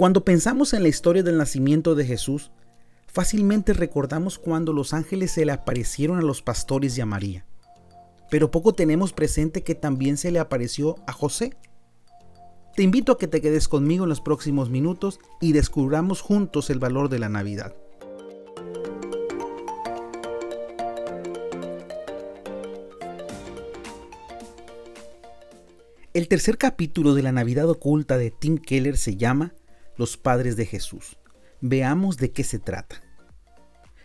Cuando pensamos en la historia del nacimiento de Jesús, fácilmente recordamos cuando los ángeles se le aparecieron a los pastores y a María. Pero poco tenemos presente que también se le apareció a José. Te invito a que te quedes conmigo en los próximos minutos y descubramos juntos el valor de la Navidad. El tercer capítulo de la Navidad oculta de Tim Keller se llama Los padres de Jesús. Veamos de qué se trata.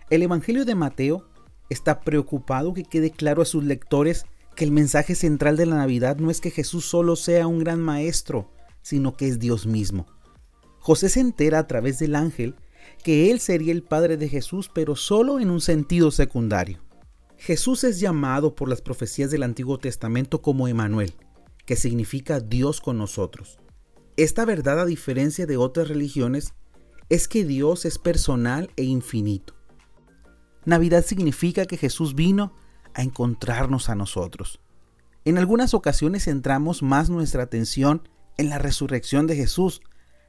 El Evangelio de Mateo está preocupado que quede claro a sus lectores que el mensaje central de la Navidad no es que Jesús solo sea un gran maestro, sino que es Dios mismo. José se entera a través del ángel que él sería el padre de Jesús, pero solo en un sentido secundario. Jesús es llamado por las profecías del Antiguo Testamento como Emanuel, que significa Dios con nosotros. Esta verdad, a diferencia de otras religiones, es que Dios es personal e infinito. Navidad significa que Jesús vino a encontrarnos a nosotros. En algunas ocasiones centramos más nuestra atención en la resurrección de Jesús,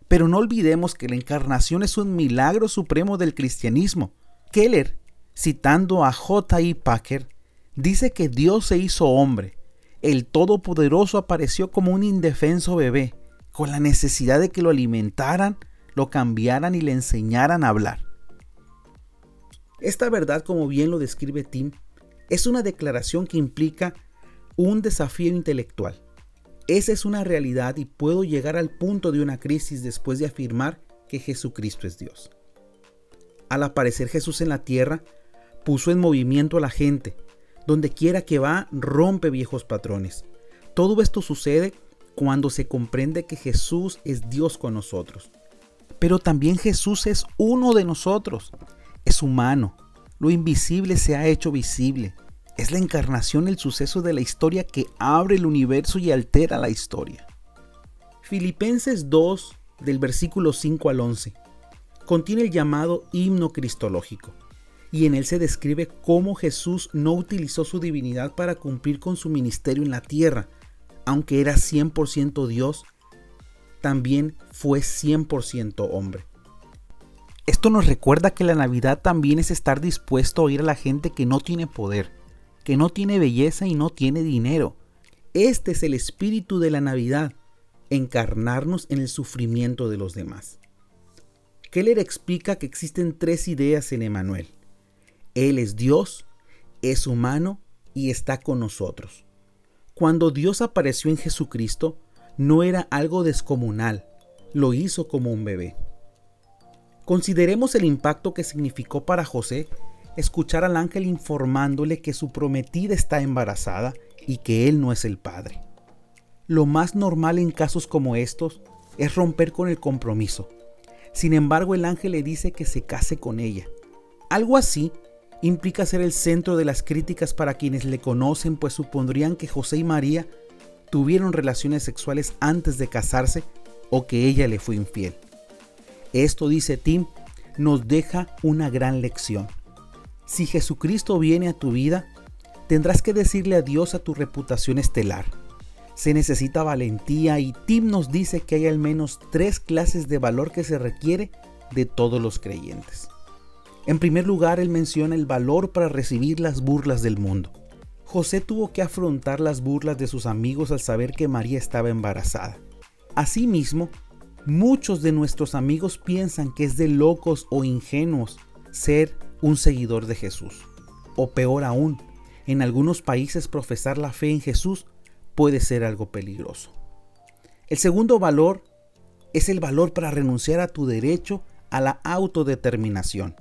pero no olvidemos que la encarnación es un milagro supremo del cristianismo. Keller, citando a J. I. Packer, dice que Dios se hizo hombre. El Todopoderoso apareció como un indefenso bebé, con la necesidad de que lo alimentaran, lo cambiaran y le enseñaran a hablar. Esta verdad, como bien lo describe Tim, es una declaración que implica un desafío intelectual. Esa es una realidad y puedo llegar al punto de una crisis después de afirmar que Jesucristo es Dios. Al aparecer Jesús en la tierra, puso en movimiento a la gente. Donde quiera que va, rompe viejos patrones. Todo esto sucede cuando se comprende que Jesús es Dios con nosotros. Pero también Jesús es uno de nosotros. Es humano. Lo invisible se ha hecho visible. Es la encarnación, el suceso de la historia que abre el universo y altera la historia. Filipenses 2, del versículo 5 al 11, contiene el llamado himno cristológico, y en él se describe cómo Jesús no utilizó su divinidad para cumplir con su ministerio en la tierra, aunque era 100% Dios también fue 100% hombre. Esto nos recuerda que la Navidad también es estar dispuesto a oír a la gente que no tiene poder, que no tiene belleza y no tiene dinero. Este es el espíritu de la Navidad, encarnarnos en el sufrimiento de los demás. Keller explica que existen tres ideas en Emanuel. Él es Dios, es humano y está con nosotros. Cuando Dios apareció en Jesucristo, no era algo descomunal, lo hizo como un bebé. Consideremos el impacto que significó para José escuchar al ángel informándole que su prometida está embarazada y que él no es el padre. Lo más normal en casos como estos es romper con el compromiso. Sin embargo, el ángel le dice que se case con ella. Algo así implica ser el centro de las críticas para quienes le conocen, pues supondrían que José y María tuvieron relaciones sexuales antes de casarse o que ella le fue infiel. Esto, dice Tim, nos deja una gran lección. Si Jesucristo viene a tu vida, tendrás que decirle adiós a tu reputación estelar. Se necesita valentía y Tim nos dice que hay al menos tres clases de valor que se requiere de todos los creyentes. En primer lugar, él menciona el valor para recibir las burlas del mundo. José tuvo que afrontar las burlas de sus amigos al saber que María estaba embarazada. Asimismo, muchos de nuestros amigos piensan que es de locos o ingenuos ser un seguidor de Jesús. O peor aún, en algunos países profesar la fe en Jesús puede ser algo peligroso. El segundo valor es el valor para renunciar a tu derecho a la autodeterminación.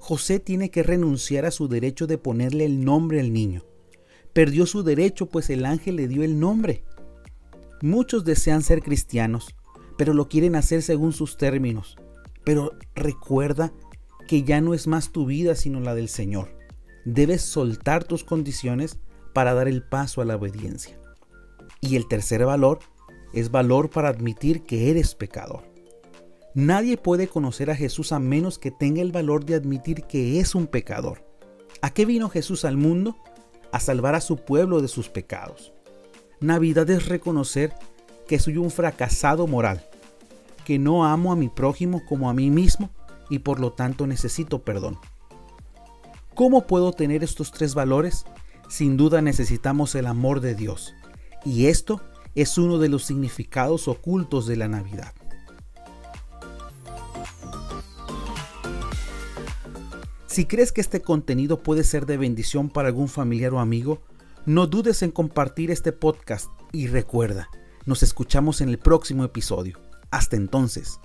José tiene que renunciar a su derecho de ponerle el nombre al niño. Perdió su derecho pues el ángel le dio el nombre. Muchos desean ser cristianos, pero lo quieren hacer según sus términos. Pero recuerda que ya no es más tu vida sino la del Señor. Debes soltar tus condiciones para dar el paso a la obediencia. Y el tercer valor es valor para admitir que eres pecador. Nadie puede conocer a Jesús a menos que tenga el valor de admitir que es un pecador. ¿A qué vino Jesús al mundo? A salvar a su pueblo de sus pecados. Navidad es reconocer que soy un fracasado moral. que no amo a mi prójimo como a mí mismo y por lo tanto necesito perdón. ¿Cómo puedo tener estos tres valores? Sin duda necesitamos el amor de Dios. Y esto es uno de los significados ocultos de la Navidad. Si crees que este contenido puede ser de bendición para algún familiar o amigo, no dudes en compartir este podcast y recuerda, nos escuchamos en el próximo episodio. Hasta entonces.